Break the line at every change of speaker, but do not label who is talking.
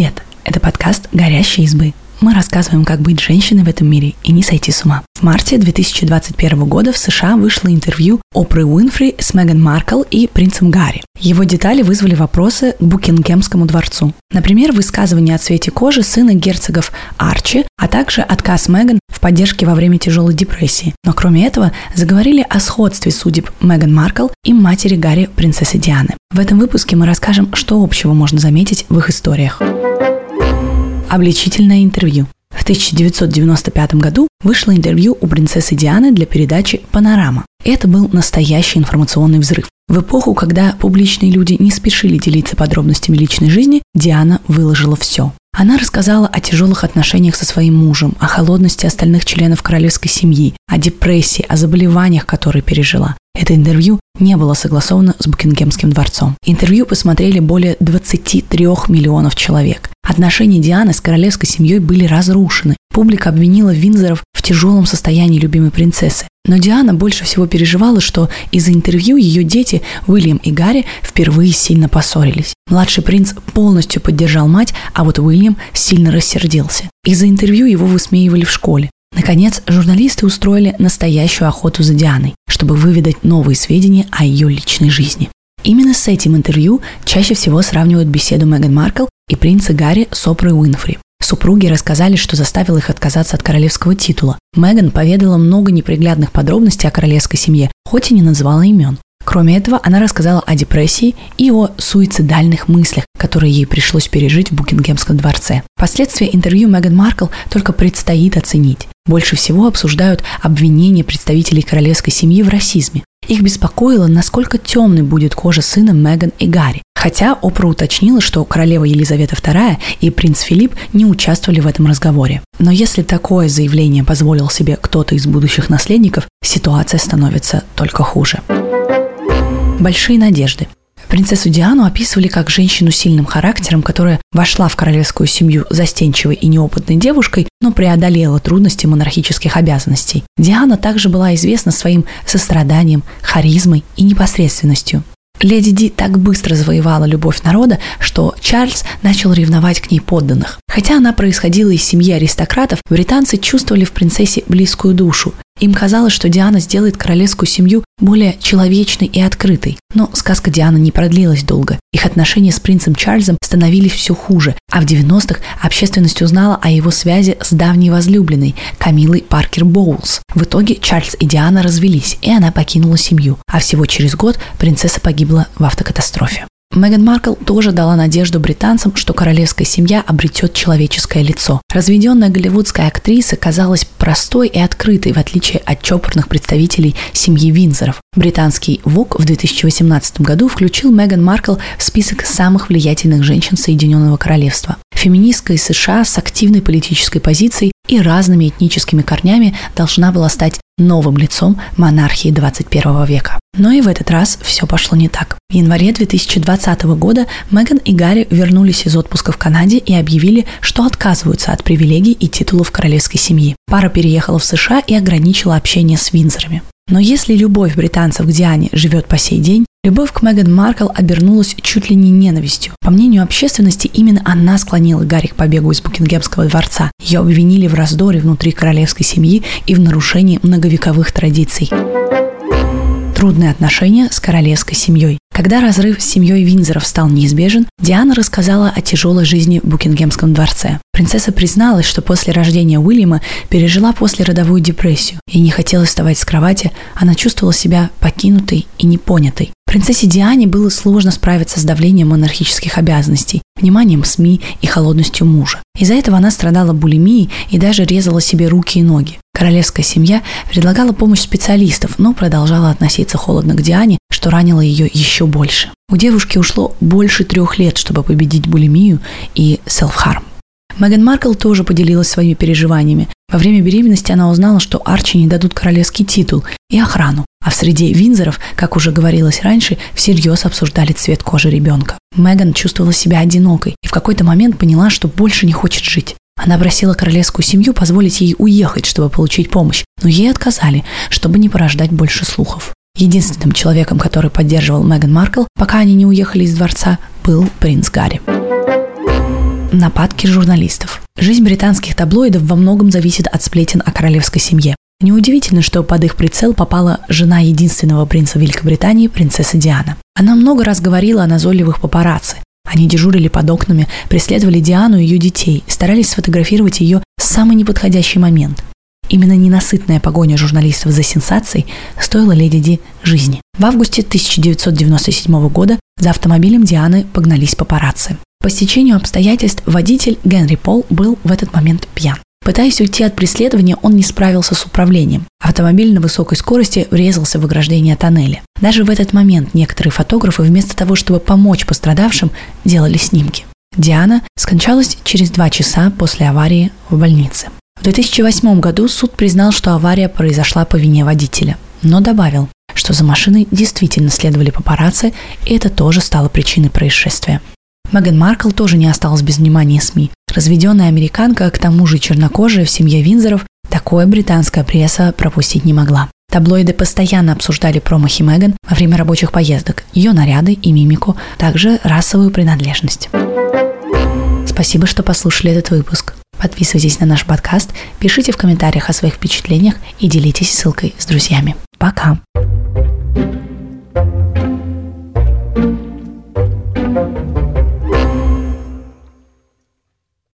Привет! Это подкаст «Горящие избы». Мы рассказываем, как быть женщиной в этом мире и не сойти с ума. В марте 2021 года в США вышло интервью Опры Уинфри с Меган Маркл и принцем Гарри. Его детали вызвали вопросы к Букингемскому дворцу. Например, высказывание о цвете кожи сына герцогов Арчи, а также отказ Меган в поддержке во время тяжелой депрессии. Но кроме этого, заговорили о сходстве судеб Меган Маркл и матери Гарри, принцессы Дианы. В этом выпуске мы расскажем, что общего можно заметить в их историях. Обличительное интервью. В 1995 году вышло интервью у принцессы Дианы для передачи «Панорама». Это был настоящий информационный взрыв. В эпоху, когда публичные люди не спешили делиться подробностями личной жизни, Диана выложила все. Она рассказала о тяжелых отношениях со своим мужем, о холодности остальных членов королевской семьи, о депрессии, о заболеваниях, которые пережила. Это интервью не было согласовано с Букингемским дворцом. Интервью посмотрели более 23 миллионов человек. Отношения Дианы с королевской семьей были разрушены. Публика обвинила Винзоров в тяжелом состоянии любимой принцессы. Но Диана больше всего переживала, что из-за интервью ее дети, Уильям и Гарри, впервые сильно поссорились. Младший принц полностью поддержал мать, а вот Уильям сильно рассердился. Из-за интервью его высмеивали в школе. Наконец, журналисты устроили настоящую охоту за Дианой, чтобы выведать новые сведения о ее личной жизни. Именно с этим интервью чаще всего сравнивают беседу Меган Маркл и принца Гарри с Опрой Уинфри. Супруги рассказали, что заставил их отказаться от королевского титула. Меган поведала много неприглядных подробностей о королевской семье, хоть и не называла имен. Кроме этого, она рассказала о депрессии и о суицидальных мыслях, которые ей пришлось пережить в Букингемском дворце. Последствия интервью Меган Маркл только предстоит оценить. Больше всего обсуждают обвинения представителей королевской семьи в расизме. Их беспокоило, насколько темной будет кожа сына Меган и Гарри. Хотя Опра уточнила, что королева Елизавета II и принц Филипп не участвовали в этом разговоре. Но если такое заявление позволил себе кто-то из будущих наследников, ситуация становится только хуже. Большие надежды. Принцессу Диану описывали как женщину с сильным характером, которая вошла в королевскую семью застенчивой и неопытной девушкой, но преодолела трудности монархических обязанностей. Диана также была известна своим состраданием, харизмой и непосредственностью. Леди Ди так быстро завоевала любовь народа, что Чарльз начал ревновать к ней подданных. Хотя она происходила из семьи аристократов, британцы чувствовали в принцессе близкую душу. Им казалось, что Диана сделает королевскую семью более человечной и открытой. Но сказка Дианы не продлилась долго. Их отношения с принцем Чарльзом становились все хуже, а в 90-х общественность узнала о его связи с давней возлюбленной Камилой Паркер Боулс. В итоге Чарльз и Диана развелись, и она покинула семью. А всего через год принцесса погибла в автокатастрофе. Меган Маркл тоже дала надежду британцам, что королевская семья обретет человеческое лицо. Разведенная голливудская актриса казалась простой и открытой, в отличие от чопорных представителей семьи Винзоров. Британский ВОК в 2018 году включил Меган Маркл в список самых влиятельных женщин Соединенного Королевства. Феминистка из США с активной политической позицией и разными этническими корнями должна была стать новым лицом монархии 21 века. Но и в этот раз все пошло не так. В январе 2020 года Меган и Гарри вернулись из отпуска в Канаде и объявили, что отказываются от привилегий и титулов королевской семьи. Пара переехала в США и ограничила общение с Винзорами. Но если любовь британцев к Диане живет по сей день, любовь к Меган Маркл обернулась чуть ли не ненавистью. По мнению общественности, именно она склонила Гарри к побегу из Букингемского дворца. Ее обвинили в раздоре внутри королевской семьи и в нарушении многовековых традиций трудные отношения с королевской семьей. Когда разрыв с семьей Винзоров стал неизбежен, Диана рассказала о тяжелой жизни в Букингемском дворце. Принцесса призналась, что после рождения Уильяма пережила послеродовую депрессию и не хотела вставать с кровати, она чувствовала себя покинутой и непонятой. Принцессе Диане было сложно справиться с давлением монархических обязанностей, вниманием СМИ и холодностью мужа. Из-за этого она страдала булимией и даже резала себе руки и ноги. Королевская семья предлагала помощь специалистов, но продолжала относиться холодно к Диане, что ранило ее еще больше. У девушки ушло больше трех лет, чтобы победить булимию и селф-харм. Меган Маркл тоже поделилась своими переживаниями. Во время беременности она узнала, что Арчи не дадут королевский титул и охрану. А в среде Винзоров, как уже говорилось раньше, всерьез обсуждали цвет кожи ребенка. Меган чувствовала себя одинокой и в какой-то момент поняла, что больше не хочет жить. Она просила королевскую семью позволить ей уехать, чтобы получить помощь, но ей отказали, чтобы не порождать больше слухов. Единственным человеком, который поддерживал Меган Маркл, пока они не уехали из дворца, был принц Гарри. Нападки журналистов. Жизнь британских таблоидов во многом зависит от сплетен о королевской семье. Неудивительно, что под их прицел попала жена единственного принца Великобритании, принцесса Диана. Она много раз говорила о назойливых папарацци. Они дежурили под окнами, преследовали Диану и ее детей, старались сфотографировать ее в самый неподходящий момент. Именно ненасытная погоня журналистов за сенсацией стоила леди Ди жизни. В августе 1997 года за автомобилем Дианы погнались папарацци. По стечению обстоятельств водитель Генри Пол был в этот момент пьян. Пытаясь уйти от преследования, он не справился с управлением. Автомобиль на высокой скорости врезался в ограждение тоннеля. Даже в этот момент некоторые фотографы вместо того, чтобы помочь пострадавшим, делали снимки. Диана скончалась через два часа после аварии в больнице. В 2008 году суд признал, что авария произошла по вине водителя, но добавил, что за машиной действительно следовали папарацци, и это тоже стало причиной происшествия. Меган Маркл тоже не осталась без внимания СМИ. Разведенная американка, к тому же чернокожая в семье Винзоров, такое британская пресса пропустить не могла. Таблоиды постоянно обсуждали промахи Меган во время рабочих поездок, ее наряды и мимику, также расовую принадлежность. Спасибо, что послушали этот выпуск. Подписывайтесь на наш подкаст, пишите в комментариях о своих впечатлениях и делитесь ссылкой с друзьями. Пока!